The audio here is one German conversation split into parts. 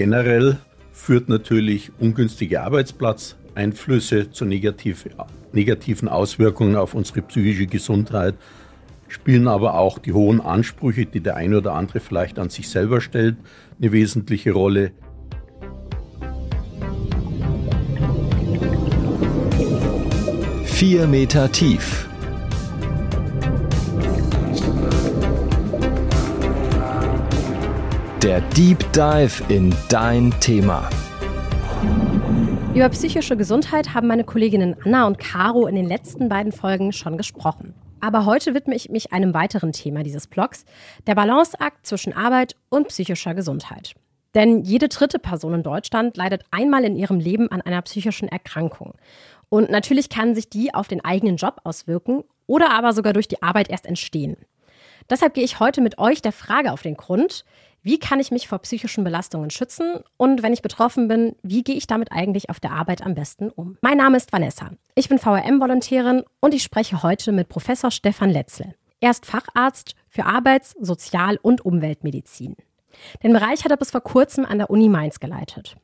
Generell führt natürlich ungünstige Arbeitsplatzeinflüsse zu negativen Auswirkungen auf unsere psychische Gesundheit, spielen aber auch die hohen Ansprüche, die der eine oder andere vielleicht an sich selber stellt, eine wesentliche Rolle. Vier Meter tief. Der Deep Dive in dein Thema. Über psychische Gesundheit haben meine Kolleginnen Anna und Caro in den letzten beiden Folgen schon gesprochen. Aber heute widme ich mich einem weiteren Thema dieses Blogs, der Balanceakt zwischen Arbeit und psychischer Gesundheit. Denn jede dritte Person in Deutschland leidet einmal in ihrem Leben an einer psychischen Erkrankung. Und natürlich kann sich die auf den eigenen Job auswirken oder aber sogar durch die Arbeit erst entstehen. Deshalb gehe ich heute mit euch der Frage auf den Grund, wie kann ich mich vor psychischen Belastungen schützen und wenn ich betroffen bin, wie gehe ich damit eigentlich auf der Arbeit am besten um? Mein Name ist Vanessa. Ich bin VRM-Volontärin und ich spreche heute mit Professor Stefan Letzle. Er ist Facharzt für Arbeits-, Sozial- und Umweltmedizin. Den Bereich hat er bis vor kurzem an der Uni Mainz geleitet.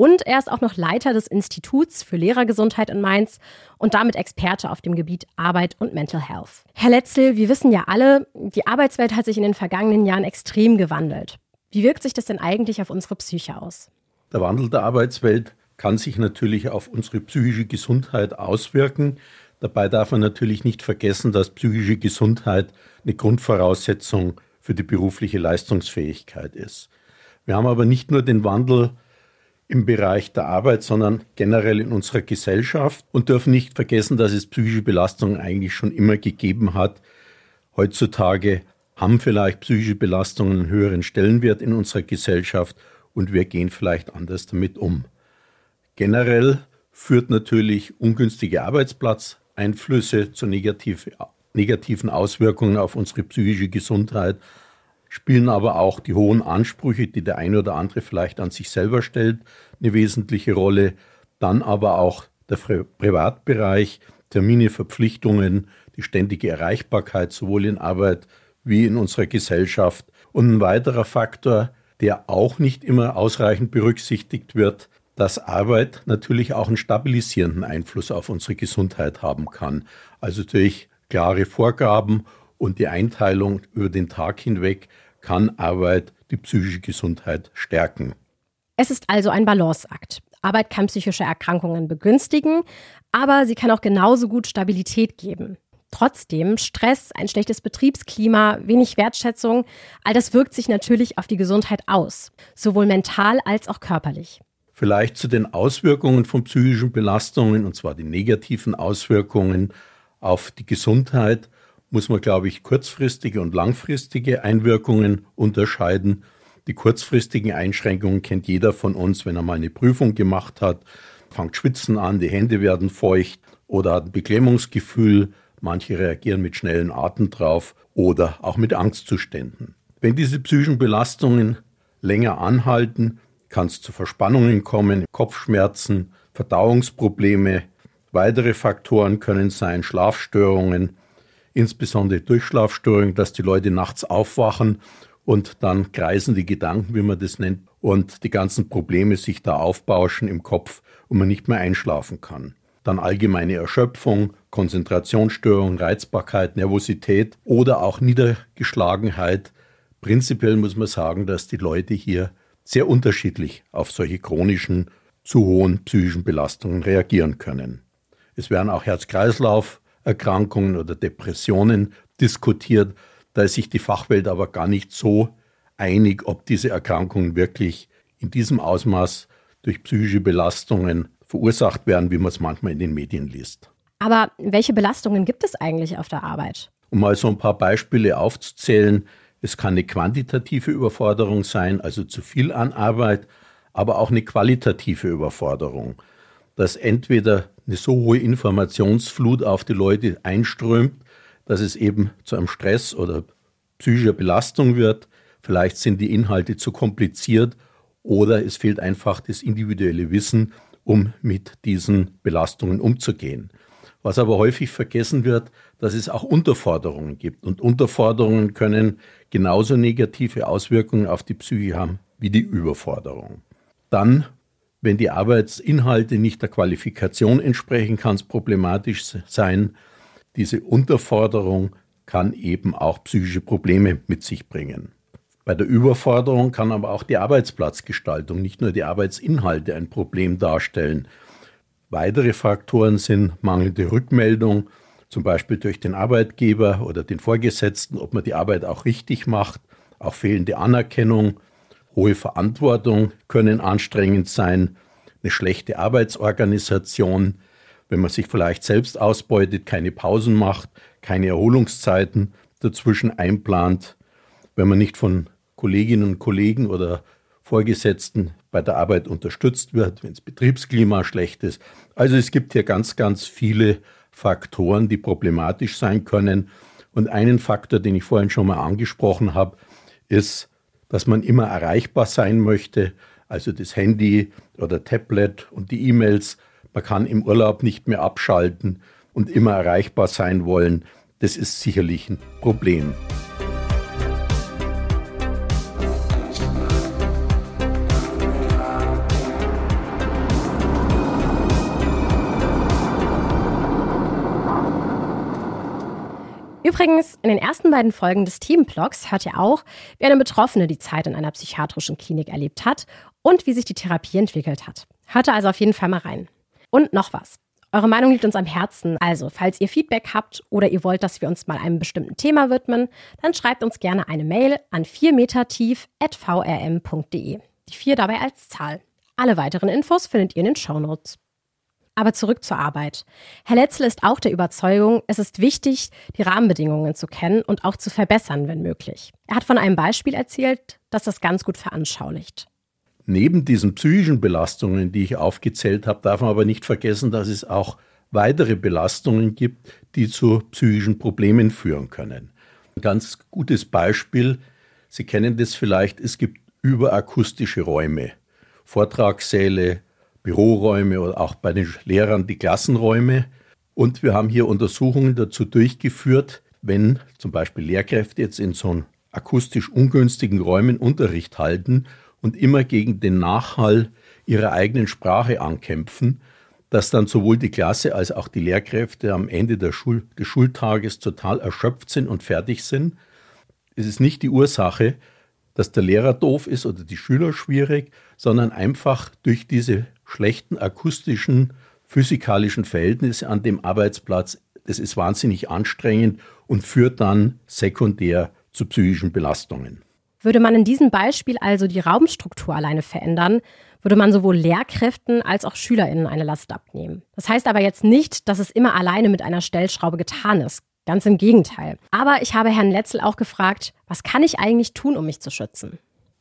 Und er ist auch noch Leiter des Instituts für Lehrergesundheit in Mainz und damit Experte auf dem Gebiet Arbeit und Mental Health. Herr Letzel, wir wissen ja alle, die Arbeitswelt hat sich in den vergangenen Jahren extrem gewandelt. Wie wirkt sich das denn eigentlich auf unsere Psyche aus? Der Wandel der Arbeitswelt kann sich natürlich auf unsere psychische Gesundheit auswirken. Dabei darf man natürlich nicht vergessen, dass psychische Gesundheit eine Grundvoraussetzung für die berufliche Leistungsfähigkeit ist. Wir haben aber nicht nur den Wandel im Bereich der Arbeit, sondern generell in unserer Gesellschaft und dürfen nicht vergessen, dass es psychische Belastungen eigentlich schon immer gegeben hat. Heutzutage haben vielleicht psychische Belastungen einen höheren Stellenwert in unserer Gesellschaft und wir gehen vielleicht anders damit um. Generell führt natürlich ungünstige Arbeitsplatzeinflüsse zu negativen Auswirkungen auf unsere psychische Gesundheit, spielen aber auch die hohen Ansprüche, die der eine oder andere vielleicht an sich selber stellt, eine wesentliche Rolle. Dann aber auch der Privatbereich, Termine, Verpflichtungen, die ständige Erreichbarkeit sowohl in Arbeit wie in unserer Gesellschaft. Und ein weiterer Faktor, der auch nicht immer ausreichend berücksichtigt wird, dass Arbeit natürlich auch einen stabilisierenden Einfluss auf unsere Gesundheit haben kann. Also durch klare Vorgaben und die Einteilung über den Tag hinweg kann Arbeit die psychische Gesundheit stärken. Es ist also ein Balanceakt. Arbeit kann psychische Erkrankungen begünstigen, aber sie kann auch genauso gut Stabilität geben. Trotzdem, Stress, ein schlechtes Betriebsklima, wenig Wertschätzung, all das wirkt sich natürlich auf die Gesundheit aus, sowohl mental als auch körperlich. Vielleicht zu den Auswirkungen von psychischen Belastungen, und zwar die negativen Auswirkungen auf die Gesundheit muss man, glaube ich, kurzfristige und langfristige Einwirkungen unterscheiden. Die kurzfristigen Einschränkungen kennt jeder von uns, wenn er mal eine Prüfung gemacht hat, fängt Schwitzen an, die Hände werden feucht oder hat ein Beklemmungsgefühl. Manche reagieren mit schnellen Atem drauf oder auch mit Angstzuständen. Wenn diese psychischen Belastungen länger anhalten, kann es zu Verspannungen kommen, Kopfschmerzen, Verdauungsprobleme. Weitere Faktoren können sein Schlafstörungen, insbesondere Durchschlafstörungen, dass die Leute nachts aufwachen und dann kreisen die Gedanken, wie man das nennt, und die ganzen Probleme sich da aufbauschen im Kopf und man nicht mehr einschlafen kann. Dann allgemeine Erschöpfung, Konzentrationsstörung, Reizbarkeit, Nervosität oder auch Niedergeschlagenheit. Prinzipiell muss man sagen, dass die Leute hier sehr unterschiedlich auf solche chronischen, zu hohen psychischen Belastungen reagieren können. Es werden auch Herz-Kreislauf Erkrankungen oder Depressionen diskutiert. Da ist sich die Fachwelt aber gar nicht so einig, ob diese Erkrankungen wirklich in diesem Ausmaß durch psychische Belastungen verursacht werden, wie man es manchmal in den Medien liest. Aber welche Belastungen gibt es eigentlich auf der Arbeit? Um mal so ein paar Beispiele aufzuzählen, es kann eine quantitative Überforderung sein, also zu viel an Arbeit, aber auch eine qualitative Überforderung dass entweder eine so hohe Informationsflut auf die Leute einströmt, dass es eben zu einem Stress oder psychischer Belastung wird. Vielleicht sind die Inhalte zu kompliziert oder es fehlt einfach das individuelle Wissen, um mit diesen Belastungen umzugehen. Was aber häufig vergessen wird, dass es auch Unterforderungen gibt. Und Unterforderungen können genauso negative Auswirkungen auf die Psyche haben wie die Überforderung. Dann, wenn die Arbeitsinhalte nicht der Qualifikation entsprechen, kann es problematisch sein. Diese Unterforderung kann eben auch psychische Probleme mit sich bringen. Bei der Überforderung kann aber auch die Arbeitsplatzgestaltung, nicht nur die Arbeitsinhalte ein Problem darstellen. Weitere Faktoren sind mangelnde Rückmeldung, zum Beispiel durch den Arbeitgeber oder den Vorgesetzten, ob man die Arbeit auch richtig macht, auch fehlende Anerkennung, hohe Verantwortung können anstrengend sein, eine schlechte Arbeitsorganisation, wenn man sich vielleicht selbst ausbeutet, keine Pausen macht, keine Erholungszeiten dazwischen einplant, wenn man nicht von Kolleginnen und Kollegen oder Vorgesetzten bei der Arbeit unterstützt wird, wenn das Betriebsklima schlecht ist. Also es gibt hier ganz, ganz viele Faktoren, die problematisch sein können. Und einen Faktor, den ich vorhin schon mal angesprochen habe, ist, dass man immer erreichbar sein möchte. Also das Handy oder Tablet und die E-Mails. Man kann im Urlaub nicht mehr abschalten und immer erreichbar sein wollen. Das ist sicherlich ein Problem. Übrigens, in den ersten beiden Folgen des Themenblogs hört ihr auch, wie eine Betroffene die Zeit in einer psychiatrischen Klinik erlebt hat und wie sich die Therapie entwickelt hat. Hört da also auf jeden Fall mal rein. Und noch was. Eure Meinung liegt uns am Herzen. Also, falls ihr Feedback habt oder ihr wollt, dass wir uns mal einem bestimmten Thema widmen, dann schreibt uns gerne eine Mail an 4metertief.vrm.de. Die 4 dabei als Zahl. Alle weiteren Infos findet ihr in den Shownotes. Aber zurück zur Arbeit. Herr Letzel ist auch der Überzeugung, es ist wichtig, die Rahmenbedingungen zu kennen und auch zu verbessern, wenn möglich. Er hat von einem Beispiel erzählt, das das ganz gut veranschaulicht. Neben diesen psychischen Belastungen, die ich aufgezählt habe, darf man aber nicht vergessen, dass es auch weitere Belastungen gibt, die zu psychischen Problemen führen können. Ein ganz gutes Beispiel, Sie kennen das vielleicht, es gibt überakustische Räume, Vortragssäle, Büroräume oder auch bei den Lehrern die Klassenräume. Und wir haben hier Untersuchungen dazu durchgeführt, wenn zum Beispiel Lehrkräfte jetzt in so akustisch ungünstigen Räumen Unterricht halten und immer gegen den Nachhall ihrer eigenen Sprache ankämpfen, dass dann sowohl die Klasse als auch die Lehrkräfte am Ende Schul des Schultages total erschöpft sind und fertig sind. Es ist nicht die Ursache, dass der Lehrer doof ist oder die Schüler schwierig, sondern einfach durch diese schlechten akustischen, physikalischen Verhältnisse an dem Arbeitsplatz. Das ist wahnsinnig anstrengend und führt dann sekundär zu psychischen Belastungen. Würde man in diesem Beispiel also die Raumstruktur alleine verändern, würde man sowohl Lehrkräften als auch SchülerInnen eine Last abnehmen. Das heißt aber jetzt nicht, dass es immer alleine mit einer Stellschraube getan ist. Ganz im Gegenteil. Aber ich habe Herrn Letzel auch gefragt, was kann ich eigentlich tun, um mich zu schützen?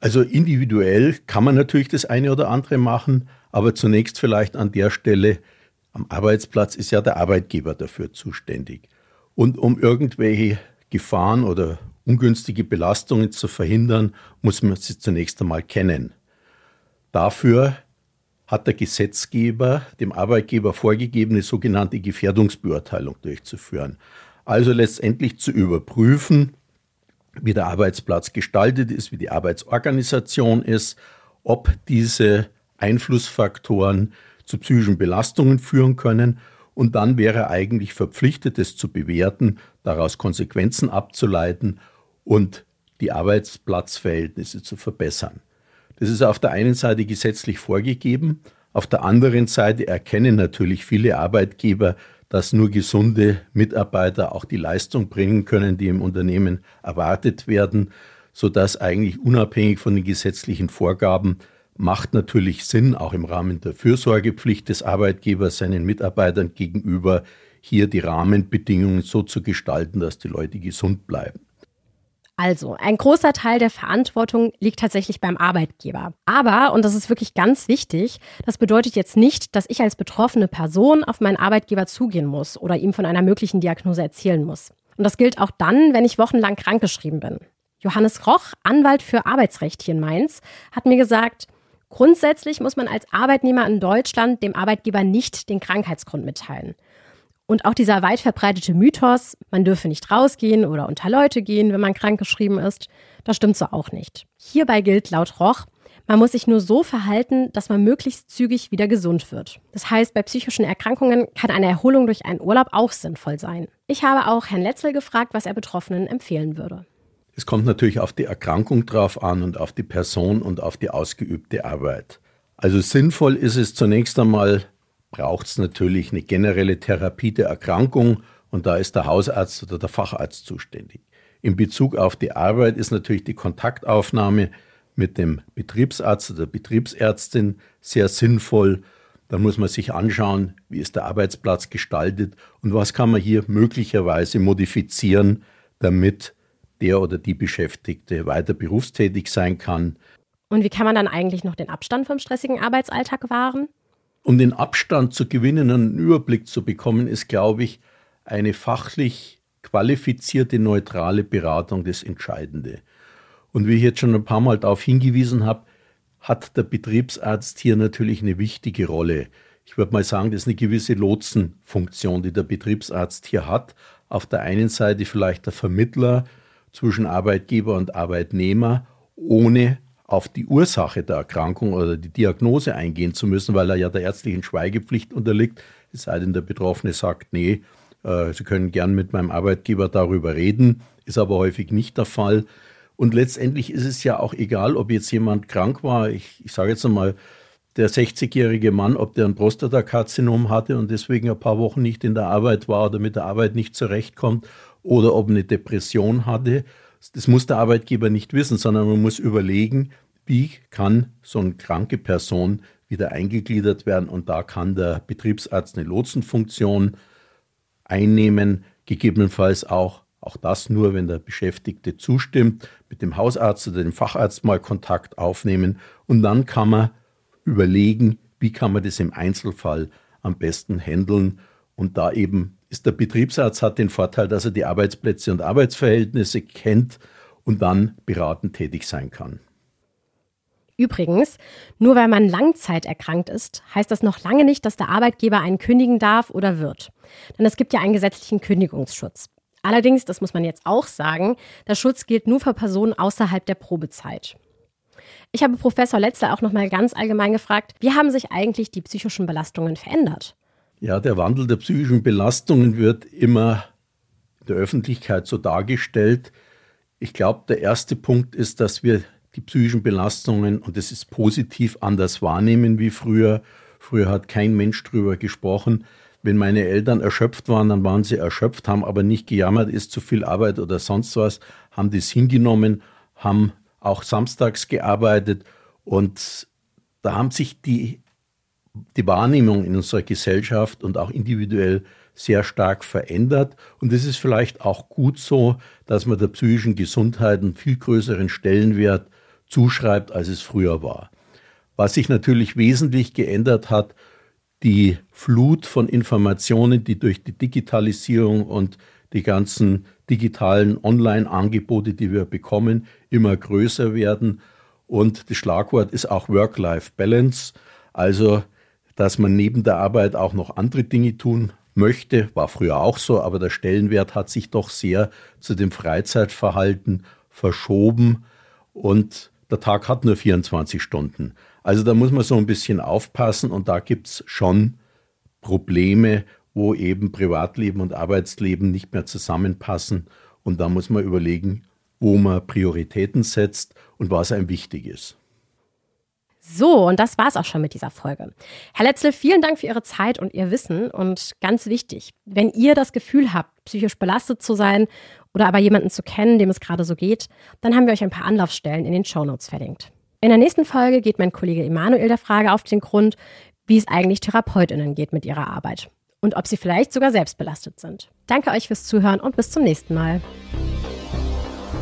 Also individuell kann man natürlich das eine oder andere machen, aber zunächst vielleicht an der Stelle, am Arbeitsplatz ist ja der Arbeitgeber dafür zuständig. Und um irgendwelche Gefahren oder ungünstige Belastungen zu verhindern, muss man sie zunächst einmal kennen. Dafür hat der Gesetzgeber dem Arbeitgeber vorgegeben, eine sogenannte Gefährdungsbeurteilung durchzuführen. Also letztendlich zu überprüfen, wie der Arbeitsplatz gestaltet ist, wie die Arbeitsorganisation ist, ob diese Einflussfaktoren zu psychischen Belastungen führen können und dann wäre er eigentlich verpflichtet, es zu bewerten, daraus Konsequenzen abzuleiten und die Arbeitsplatzverhältnisse zu verbessern. Das ist auf der einen Seite gesetzlich vorgegeben, auf der anderen Seite erkennen natürlich viele Arbeitgeber, dass nur gesunde Mitarbeiter auch die Leistung bringen können, die im Unternehmen erwartet werden, sodass eigentlich unabhängig von den gesetzlichen Vorgaben macht natürlich Sinn, auch im Rahmen der Fürsorgepflicht des Arbeitgebers seinen Mitarbeitern gegenüber hier die Rahmenbedingungen so zu gestalten, dass die Leute gesund bleiben. Also, ein großer Teil der Verantwortung liegt tatsächlich beim Arbeitgeber. Aber, und das ist wirklich ganz wichtig, das bedeutet jetzt nicht, dass ich als betroffene Person auf meinen Arbeitgeber zugehen muss oder ihm von einer möglichen Diagnose erzählen muss. Und das gilt auch dann, wenn ich wochenlang krankgeschrieben bin. Johannes Roch, Anwalt für Arbeitsrecht hier in Mainz, hat mir gesagt, Grundsätzlich muss man als Arbeitnehmer in Deutschland dem Arbeitgeber nicht den Krankheitsgrund mitteilen. Und auch dieser weit verbreitete Mythos, man dürfe nicht rausgehen oder unter Leute gehen, wenn man krankgeschrieben ist, das stimmt so auch nicht. Hierbei gilt laut Roch, Man muss sich nur so verhalten, dass man möglichst zügig wieder gesund wird. Das heißt, bei psychischen Erkrankungen kann eine Erholung durch einen Urlaub auch sinnvoll sein. Ich habe auch Herrn Letzel gefragt, was er Betroffenen empfehlen würde. Es kommt natürlich auf die Erkrankung drauf an und auf die Person und auf die ausgeübte Arbeit. Also sinnvoll ist es zunächst einmal, braucht es natürlich eine generelle Therapie der Erkrankung und da ist der Hausarzt oder der Facharzt zuständig. In Bezug auf die Arbeit ist natürlich die Kontaktaufnahme mit dem Betriebsarzt oder Betriebsärztin sehr sinnvoll. Dann muss man sich anschauen, wie ist der Arbeitsplatz gestaltet und was kann man hier möglicherweise modifizieren, damit der oder die Beschäftigte weiter berufstätig sein kann. Und wie kann man dann eigentlich noch den Abstand vom stressigen Arbeitsalltag wahren? Um den Abstand zu gewinnen und einen Überblick zu bekommen, ist, glaube ich, eine fachlich qualifizierte, neutrale Beratung das Entscheidende. Und wie ich jetzt schon ein paar Mal darauf hingewiesen habe, hat der Betriebsarzt hier natürlich eine wichtige Rolle. Ich würde mal sagen, das ist eine gewisse Lotsenfunktion, die der Betriebsarzt hier hat. Auf der einen Seite vielleicht der Vermittler zwischen Arbeitgeber und Arbeitnehmer, ohne auf die Ursache der Erkrankung oder die Diagnose eingehen zu müssen, weil er ja der ärztlichen Schweigepflicht unterliegt, es sei denn, der Betroffene sagt, nee, äh, Sie können gern mit meinem Arbeitgeber darüber reden, ist aber häufig nicht der Fall. Und letztendlich ist es ja auch egal, ob jetzt jemand krank war. Ich, ich sage jetzt einmal, der 60-jährige Mann, ob der ein Prostatakarzinom hatte und deswegen ein paar Wochen nicht in der Arbeit war oder mit der Arbeit nicht zurechtkommt oder ob eine Depression hatte. Das muss der Arbeitgeber nicht wissen, sondern man muss überlegen, wie kann so eine kranke Person wieder eingegliedert werden? Und da kann der Betriebsarzt eine Lotsenfunktion einnehmen, gegebenenfalls auch, auch das nur, wenn der Beschäftigte zustimmt, mit dem Hausarzt oder dem Facharzt mal Kontakt aufnehmen. Und dann kann man überlegen, wie kann man das im Einzelfall am besten handeln. Und da eben ist der Betriebsarzt hat den Vorteil, dass er die Arbeitsplätze und Arbeitsverhältnisse kennt und dann beratend tätig sein kann. Übrigens, nur weil man langzeiterkrankt ist, heißt das noch lange nicht, dass der Arbeitgeber einen kündigen darf oder wird. Denn es gibt ja einen gesetzlichen Kündigungsschutz. Allerdings, das muss man jetzt auch sagen, der Schutz gilt nur für Personen außerhalb der Probezeit. Ich habe Professor Letzler auch noch mal ganz allgemein gefragt, wie haben sich eigentlich die psychischen Belastungen verändert? Ja, der Wandel der psychischen Belastungen wird immer in der Öffentlichkeit so dargestellt. Ich glaube, der erste Punkt ist, dass wir die psychischen Belastungen, und das ist positiv, anders wahrnehmen wie früher. Früher hat kein Mensch drüber gesprochen. Wenn meine Eltern erschöpft waren, dann waren sie erschöpft, haben aber nicht gejammert, ist zu viel Arbeit oder sonst was, haben das hingenommen, haben auch samstags gearbeitet und da haben sich die die Wahrnehmung in unserer Gesellschaft und auch individuell sehr stark verändert. Und es ist vielleicht auch gut so, dass man der psychischen Gesundheit einen viel größeren Stellenwert zuschreibt, als es früher war. Was sich natürlich wesentlich geändert hat, die Flut von Informationen, die durch die Digitalisierung und die ganzen digitalen Online-Angebote, die wir bekommen, immer größer werden. Und das Schlagwort ist auch Work-Life-Balance. Also dass man neben der Arbeit auch noch andere Dinge tun möchte, war früher auch so, aber der Stellenwert hat sich doch sehr zu dem Freizeitverhalten verschoben und der Tag hat nur 24 Stunden. Also da muss man so ein bisschen aufpassen und da gibt es schon Probleme, wo eben Privatleben und Arbeitsleben nicht mehr zusammenpassen und da muss man überlegen, wo man Prioritäten setzt und was einem wichtig ist. So, und das war's auch schon mit dieser Folge. Herr Letzel, vielen Dank für Ihre Zeit und Ihr Wissen. Und ganz wichtig, wenn ihr das Gefühl habt, psychisch belastet zu sein oder aber jemanden zu kennen, dem es gerade so geht, dann haben wir euch ein paar Anlaufstellen in den Shownotes verlinkt. In der nächsten Folge geht mein Kollege Emanuel der Frage auf den Grund, wie es eigentlich TherapeutInnen geht mit ihrer Arbeit und ob sie vielleicht sogar selbst belastet sind. Danke euch fürs Zuhören und bis zum nächsten Mal.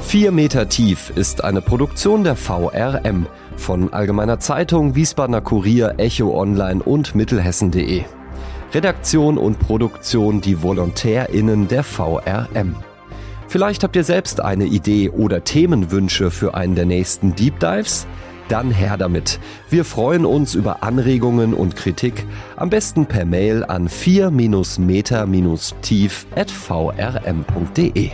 Vier Meter tief ist eine Produktion der VRM von Allgemeiner Zeitung, Wiesbadener Kurier, Echo Online und Mittelhessen.de. Redaktion und Produktion die VolontärInnen der VRM. Vielleicht habt ihr selbst eine Idee oder Themenwünsche für einen der nächsten Deep Dives? Dann her damit. Wir freuen uns über Anregungen und Kritik, am besten per Mail an 4-meter-tief at vrm.de.